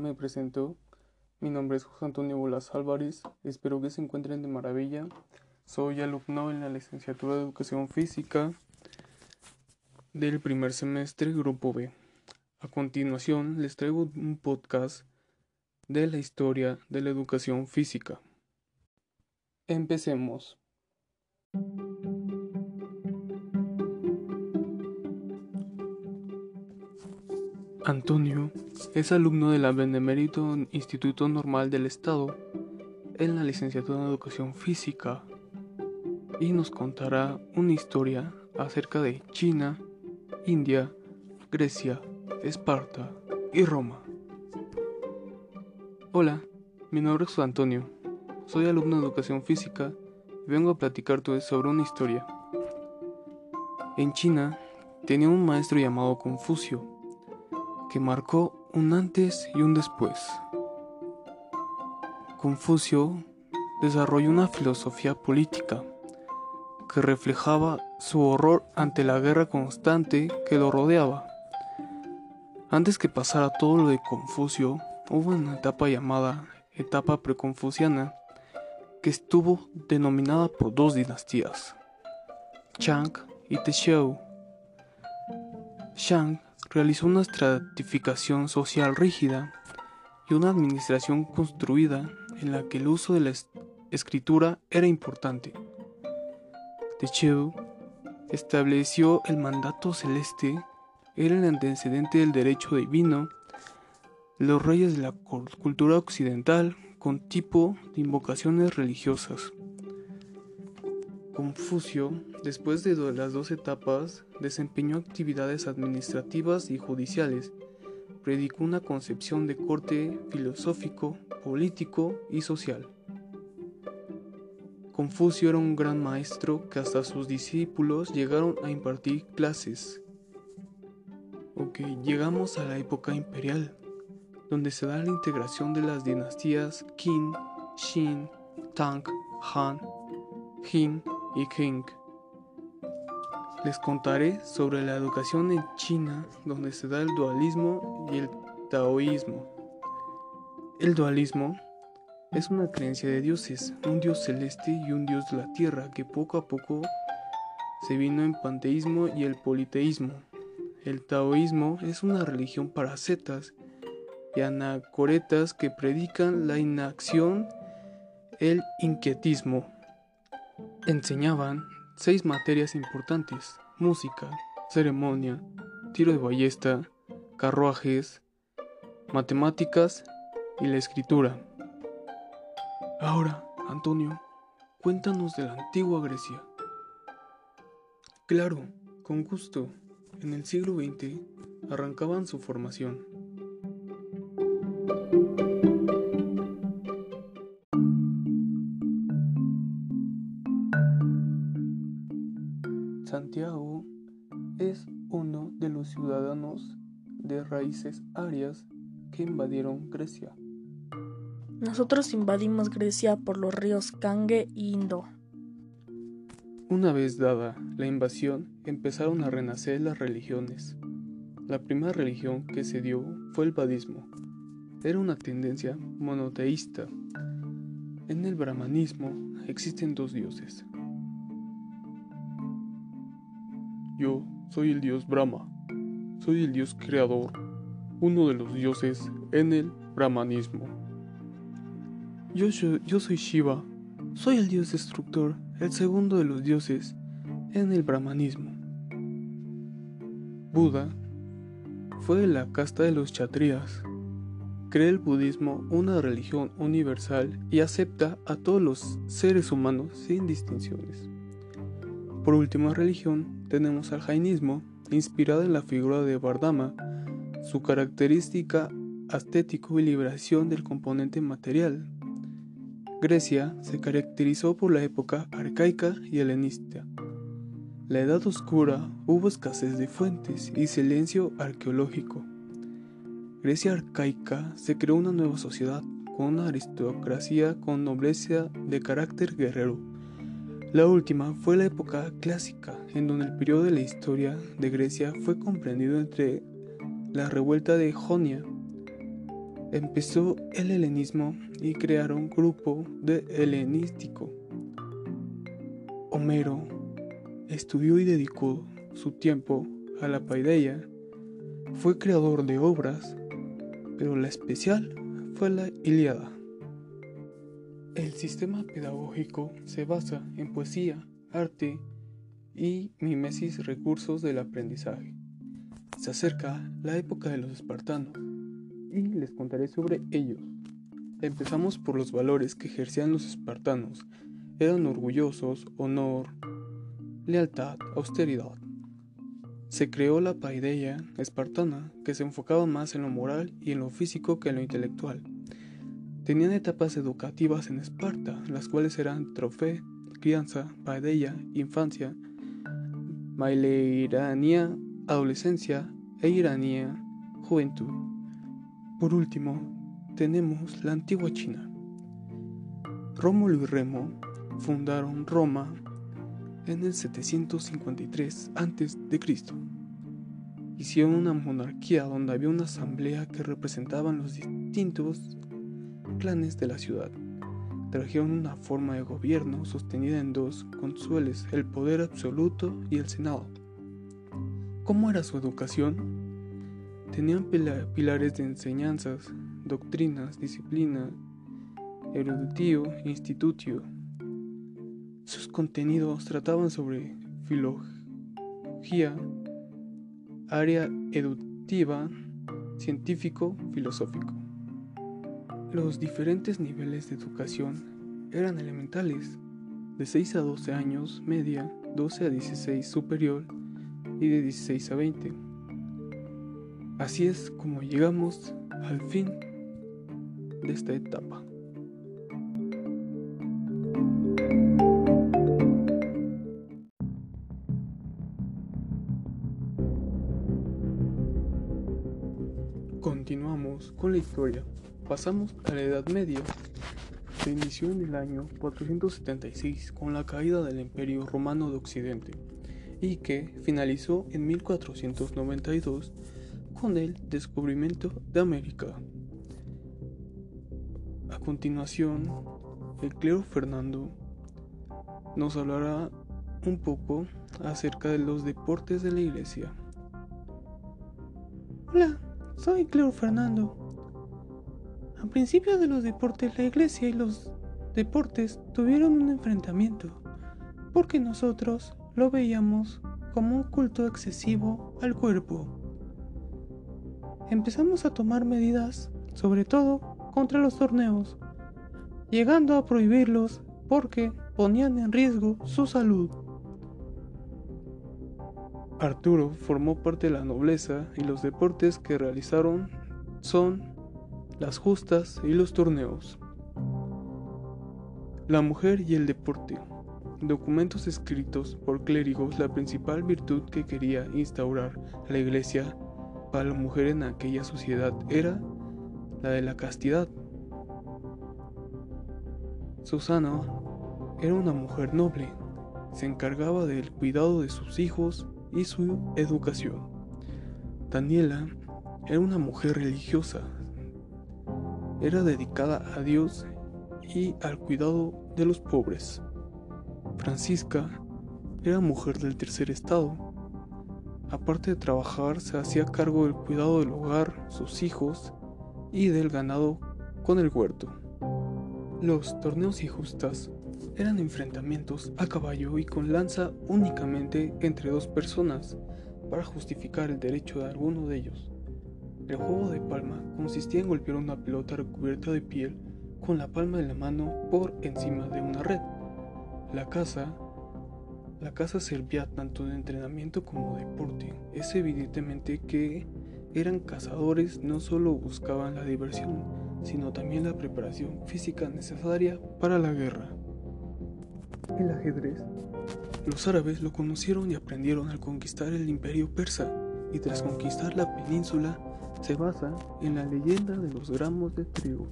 Me presento. Mi nombre es José Antonio Bolas Álvarez. Espero que se encuentren de maravilla. Soy alumno en la licenciatura de Educación Física del primer semestre, Grupo B. A continuación, les traigo un podcast de la historia de la educación física. Empecemos. Antonio es alumno de la Benemérito Instituto Normal del Estado en la licenciatura en Educación Física y nos contará una historia acerca de China, India, Grecia, Esparta y Roma. Hola, mi nombre es Antonio, soy alumno de Educación Física y vengo a platicarte sobre una historia. En China tenía un maestro llamado Confucio que marcó un antes y un después. Confucio desarrolló una filosofía política que reflejaba su horror ante la guerra constante que lo rodeaba. Antes que pasara todo lo de Confucio, hubo una etapa llamada etapa preconfuciana que estuvo denominada por dos dinastías, Chang y Texiao. Shang realizó una estratificación social rígida y una administración construida en la que el uso de la escritura era importante. Techeu estableció el mandato celeste, era el antecedente del derecho divino, los reyes de la cultura occidental con tipo de invocaciones religiosas. Confucio, después de las dos etapas, desempeñó actividades administrativas y judiciales, predicó una concepción de corte filosófico, político y social. Confucio era un gran maestro que hasta sus discípulos llegaron a impartir clases. Ok, llegamos a la época imperial, donde se da la integración de las dinastías Qin, Xin, Tang, Han, Jin y King. Les contaré sobre la educación en China, donde se da el dualismo y el taoísmo. El dualismo es una creencia de dioses, un dios celeste y un dios de la tierra que poco a poco se vino en panteísmo y el politeísmo. El taoísmo es una religión para zetas y anacoretas que predican la inacción, el inquietismo enseñaban seis materias importantes, música, ceremonia, tiro de ballesta, carruajes, matemáticas y la escritura. Ahora, Antonio, cuéntanos de la antigua Grecia. Claro, con gusto. En el siglo XX arrancaban su formación. Santiago es uno de los ciudadanos de raíces arias que invadieron Grecia. Nosotros invadimos Grecia por los ríos Gange y Indo. Una vez dada la invasión, empezaron a renacer las religiones. La primera religión que se dio fue el badismo. Era una tendencia monoteísta. En el brahmanismo existen dos dioses, Yo soy el dios Brahma. Soy el dios creador, uno de los dioses en el brahmanismo. Yo, yo, soy Shiva. Soy el dios destructor, el segundo de los dioses en el brahmanismo. Buda fue de la casta de los chatrías. Cree el budismo una religión universal y acepta a todos los seres humanos sin distinciones. Por última religión, tenemos al jainismo, inspirado en la figura de Vardama, su característica estético y liberación del componente material. Grecia se caracterizó por la época arcaica y helenista. La Edad Oscura hubo escasez de fuentes y silencio arqueológico. Grecia arcaica se creó una nueva sociedad con una aristocracia con nobleza de carácter guerrero la última fue la época clásica, en donde el periodo de la historia de Grecia fue comprendido entre la revuelta de Jonia empezó el helenismo y crearon grupo de helenístico. Homero estudió y dedicó su tiempo a la paideia, fue creador de obras, pero la especial fue la Ilíada. El sistema pedagógico se basa en poesía, arte y mimesis recursos del aprendizaje. Se acerca la época de los espartanos y les contaré sobre ellos. Empezamos por los valores que ejercían los espartanos. Eran orgullosos, honor, lealtad, austeridad. Se creó la paideia espartana, que se enfocaba más en lo moral y en lo físico que en lo intelectual. Tenían etapas educativas en Esparta, las cuales eran trofé, crianza, paideia, infancia, maileiranía, adolescencia e iranía, juventud. Por último, tenemos la antigua China. Rómulo y Remo fundaron Roma en el 753 a.C. Hicieron una monarquía donde había una asamblea que representaban los distintos clanes de la ciudad. Trajeron una forma de gobierno sostenida en dos consueles, el poder absoluto y el Senado. ¿Cómo era su educación? Tenían pilares de enseñanzas, doctrinas, disciplina, eruditio, institutio. Sus contenidos trataban sobre filología, área educativa, científico, filosófico. Los diferentes niveles de educación eran elementales, de 6 a 12 años, media, 12 a 16 superior y de 16 a 20. Así es como llegamos al fin de esta etapa. Continuamos con la historia Pasamos a la Edad Media. Se inició en el año 476 con la caída del Imperio Romano de Occidente y que finalizó en 1492 con el descubrimiento de América. A continuación, el clero Fernando nos hablará un poco acerca de los deportes de la iglesia. Hola, soy Clero Fernando a principios de los deportes, la iglesia y los deportes tuvieron un enfrentamiento, porque nosotros lo veíamos como un culto excesivo al cuerpo. Empezamos a tomar medidas, sobre todo contra los torneos, llegando a prohibirlos porque ponían en riesgo su salud. Arturo formó parte de la nobleza y los deportes que realizaron son las justas y los torneos. La mujer y el deporte. Documentos escritos por clérigos, la principal virtud que quería instaurar la iglesia para la mujer en aquella sociedad era la de la castidad. Susana era una mujer noble, se encargaba del cuidado de sus hijos y su educación. Daniela era una mujer religiosa, era dedicada a Dios y al cuidado de los pobres. Francisca era mujer del tercer estado. Aparte de trabajar, se hacía cargo del cuidado del hogar, sus hijos y del ganado con el huerto. Los torneos y justas eran enfrentamientos a caballo y con lanza únicamente entre dos personas para justificar el derecho de alguno de ellos. El juego de palma consistía en golpear una pelota recubierta de piel con la palma de la mano por encima de una red. La caza la caza servía tanto de entrenamiento como de deporte. Es evidentemente que eran cazadores, no solo buscaban la diversión, sino también la preparación física necesaria para la guerra. El ajedrez. Los árabes lo conocieron y aprendieron al conquistar el imperio persa, y tras conquistar la península se basa en la leyenda de los gramos de trigo.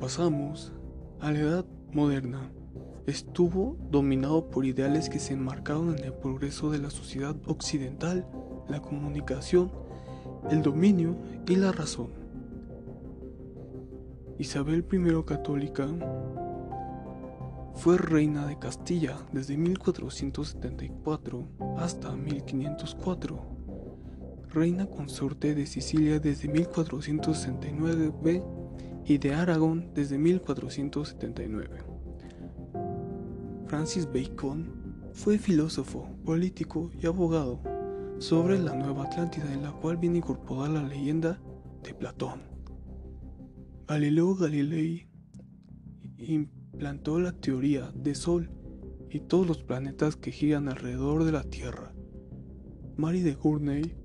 Pasamos a la edad moderna. Estuvo dominado por ideales que se enmarcaron en el progreso de la sociedad occidental, la comunicación, el dominio y la razón. Isabel I católica fue reina de Castilla desde 1474 hasta 1504, reina consorte de Sicilia desde 1469 y de Aragón desde 1479. Francis Bacon fue filósofo, político y abogado sobre la Nueva Atlántida en la cual viene incorporada la leyenda de Platón. Galileo Galilei plantó la teoría de Sol y todos los planetas que giran alrededor de la Tierra. Marie de Gournay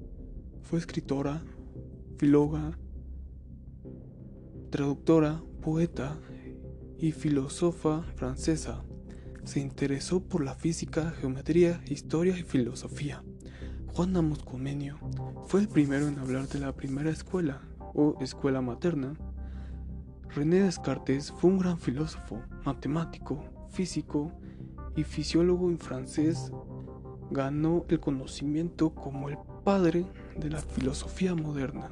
fue escritora, filóloga, traductora, poeta y filósofa francesa. Se interesó por la física, geometría, historia y filosofía. Juan Amos Comenio fue el primero en hablar de la primera escuela o escuela materna René Descartes fue un gran filósofo, matemático, físico y fisiólogo en francés. Ganó el conocimiento como el padre de la filosofía moderna.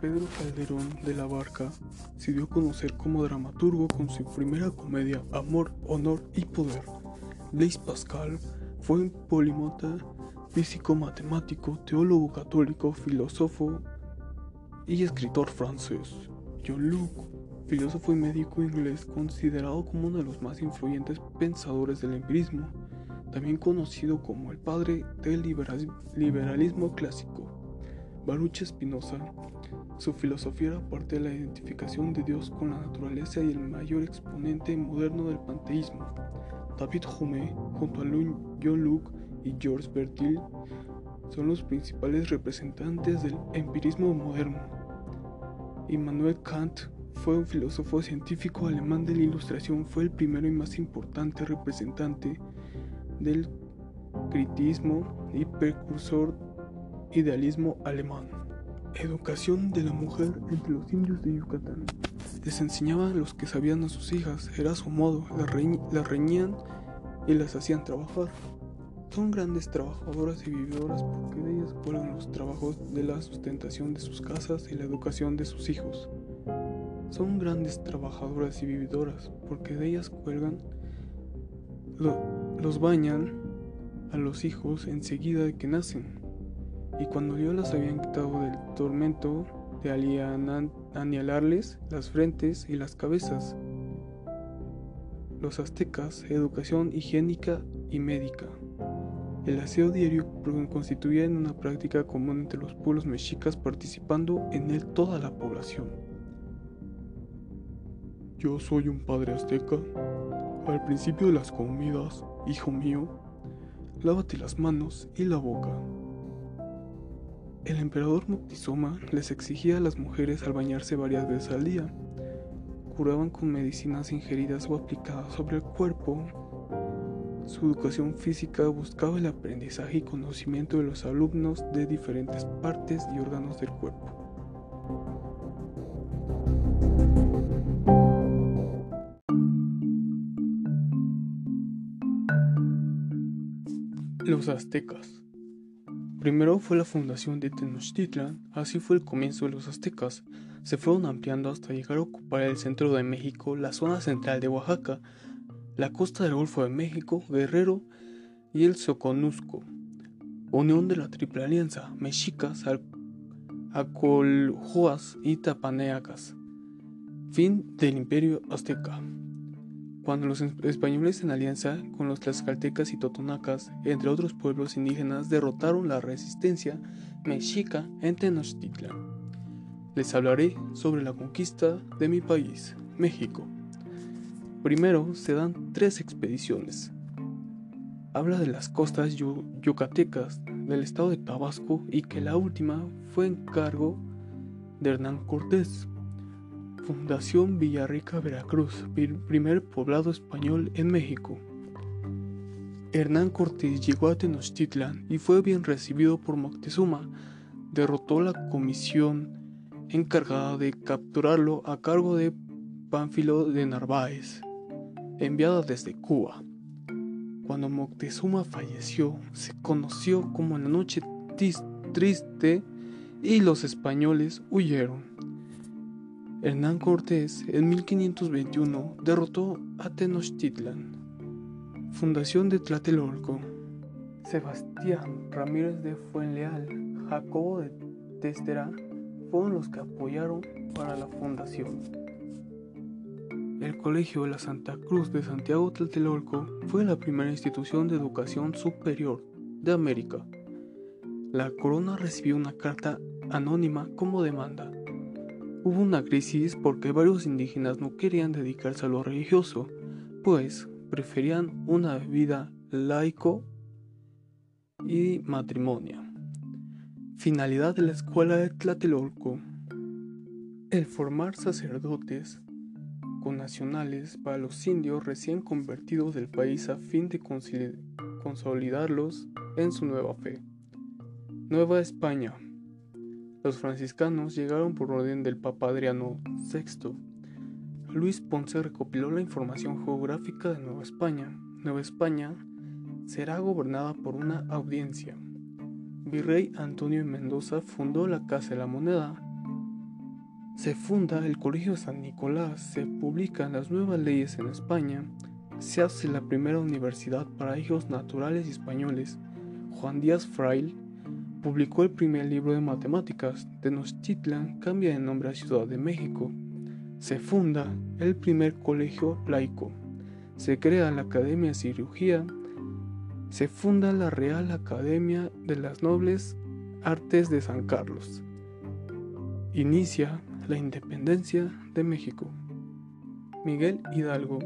Pedro Calderón de la Barca se dio a conocer como dramaturgo con su primera comedia Amor, Honor y Poder. Blaise Pascal fue un polímota, físico, matemático, teólogo católico, filósofo y escritor francés. John Locke, filósofo y médico inglés considerado como uno de los más influyentes pensadores del empirismo, también conocido como el padre del liberalismo clásico. Baruch Spinoza, su filosofía era parte de la identificación de Dios con la naturaleza y el mayor exponente moderno del panteísmo. David Hume, junto a John Locke y George Bertil, son los principales representantes del empirismo moderno. Immanuel Kant fue un filósofo científico alemán de la Ilustración, fue el primero y más importante representante del critismo y precursor idealismo alemán. Educación de la mujer entre los indios de Yucatán. Les enseñaba a los que sabían a sus hijas, era su modo, las, reñían y las hacían trabajar. Son grandes trabajadoras y vividoras porque de ellas cuelgan los trabajos de la sustentación de sus casas y la educación de sus hijos. Son grandes trabajadoras y vividoras porque de ellas cuelgan, los bañan a los hijos enseguida que nacen. Y cuando Dios las habían quitado del tormento de anialarles las frentes y las cabezas. Los aztecas, educación higiénica y médica. El aseo diario constituía en una práctica común entre los pueblos mexicas participando en él toda la población. Yo soy un padre azteca. Al principio de las comidas, hijo mío, lávate las manos y la boca. El emperador Moctezuma les exigía a las mujeres al bañarse varias veces al día. Curaban con medicinas ingeridas o aplicadas sobre el cuerpo su educación física buscaba el aprendizaje y conocimiento de los alumnos de diferentes partes y órganos del cuerpo. Los aztecas. Primero fue la fundación de Tenochtitlan, así fue el comienzo de los aztecas. Se fueron ampliando hasta llegar a ocupar el centro de México, la zona central de Oaxaca, la costa del Golfo de México, Guerrero y el Soconusco. Unión de la Triple Alianza, Mexicas, Acoljoas y Tapaneacas. Fin del Imperio Azteca. Cuando los españoles en alianza con los tlaxcaltecas y totonacas, entre otros pueblos indígenas, derrotaron la resistencia mexica en Tenochtitlan. Les hablaré sobre la conquista de mi país, México. Primero se dan tres expediciones. Habla de las costas yucatecas del estado de Tabasco y que la última fue en cargo de Hernán Cortés. Fundación Villarrica, Veracruz, primer poblado español en México. Hernán Cortés llegó a Tenochtitlan y fue bien recibido por Moctezuma. Derrotó la comisión encargada de capturarlo a cargo de Pánfilo de Narváez enviada desde Cuba. Cuando Moctezuma falleció, se conoció como la noche triste y los españoles huyeron. Hernán Cortés en 1521 derrotó a Tenochtitlan. Fundación de Tlatelolco. Sebastián Ramírez de Fuenleal, Jacobo de Testera fueron los que apoyaron para la fundación. El Colegio de la Santa Cruz de Santiago Tlatelolco fue la primera institución de educación superior de América. La corona recibió una carta anónima como demanda. Hubo una crisis porque varios indígenas no querían dedicarse a lo religioso, pues preferían una vida laico y matrimonio. Finalidad de la escuela de Tlatelolco. El formar sacerdotes nacionales para los indios recién convertidos del país a fin de consolidarlos en su nueva fe. Nueva España. Los franciscanos llegaron por orden del Papa Adriano VI. Luis Ponce recopiló la información geográfica de Nueva España. Nueva España será gobernada por una audiencia. Virrey Antonio Mendoza fundó la Casa de la Moneda. Se funda el Colegio San Nicolás, se publican las nuevas leyes en España, se hace la primera universidad para hijos naturales españoles. Juan Díaz Fraile publicó el primer libro de matemáticas. Tenochtitlan cambia de nombre a Ciudad de México. Se funda el primer colegio laico. Se crea la Academia de Cirugía. Se funda la Real Academia de las Nobles Artes de San Carlos. Inicia la independencia de México. Miguel Hidalgo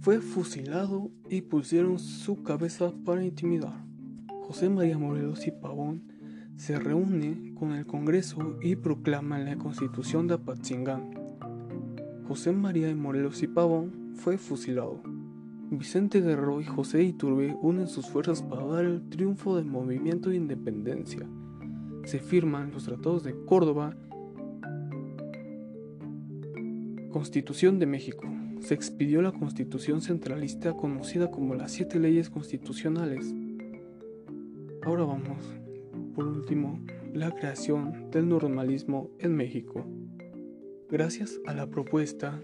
fue fusilado y pusieron su cabeza para intimidar. José María Morelos y Pavón se reúne con el Congreso y proclama la Constitución de Apatzingán. José María Morelos y Pavón fue fusilado. Vicente Guerrero y José Iturbe unen sus fuerzas para dar el triunfo del movimiento de independencia. Se firman los tratados de Córdoba Constitución de México. Se expidió la Constitución centralista conocida como las siete leyes constitucionales. Ahora vamos, por último, la creación del normalismo en México. Gracias a la propuesta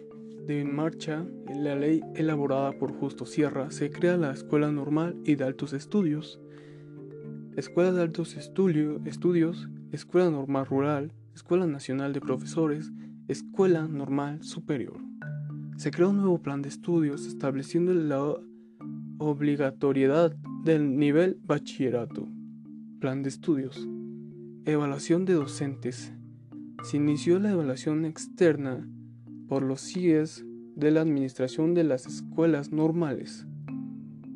de en marcha la ley elaborada por Justo Sierra, se crea la Escuela Normal y de Altos Estudios. Escuela de Altos Estudios, Escuela Normal Rural, Escuela Nacional de Profesores, Escuela Normal Superior. Se creó un nuevo plan de estudios estableciendo la obligatoriedad del nivel bachillerato. Plan de estudios. Evaluación de docentes. Se inició la evaluación externa por los CIES de la administración de las escuelas normales.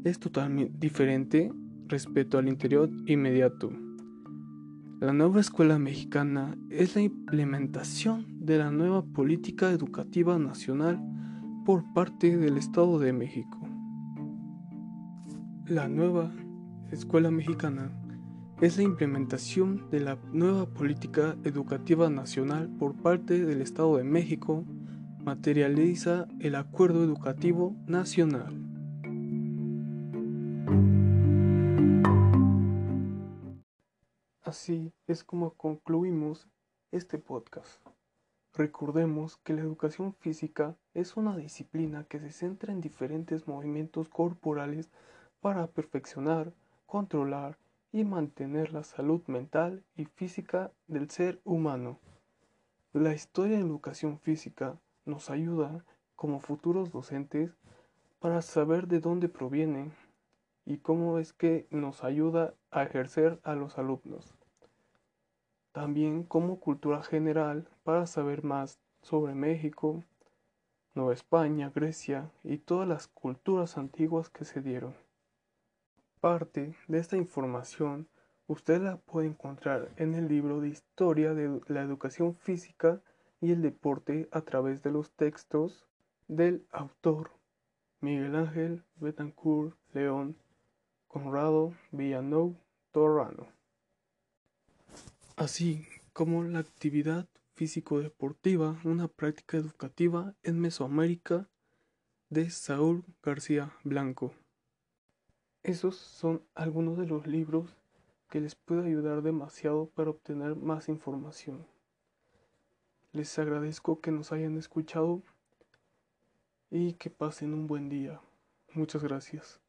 Es totalmente diferente respecto al interior inmediato. La nueva escuela mexicana es la implementación de la nueva política educativa nacional por parte del Estado de México. La nueva escuela mexicana es la implementación de la nueva política educativa nacional por parte del Estado de México, materializa el Acuerdo Educativo Nacional. Así es como concluimos este podcast. Recordemos que la educación física es una disciplina que se centra en diferentes movimientos corporales para perfeccionar, controlar y mantener la salud mental y física del ser humano. La historia de educación física nos ayuda como futuros docentes para saber de dónde proviene y cómo es que nos ayuda a ejercer a los alumnos también como cultura general para saber más sobre México, Nueva España, Grecia y todas las culturas antiguas que se dieron. Parte de esta información usted la puede encontrar en el libro de Historia de la Educación Física y el Deporte a través de los textos del autor Miguel Ángel Betancourt León Conrado Villanov Torrano así como la actividad físico-deportiva, una práctica educativa en Mesoamérica de Saúl García Blanco. Esos son algunos de los libros que les puede ayudar demasiado para obtener más información. Les agradezco que nos hayan escuchado y que pasen un buen día. Muchas gracias.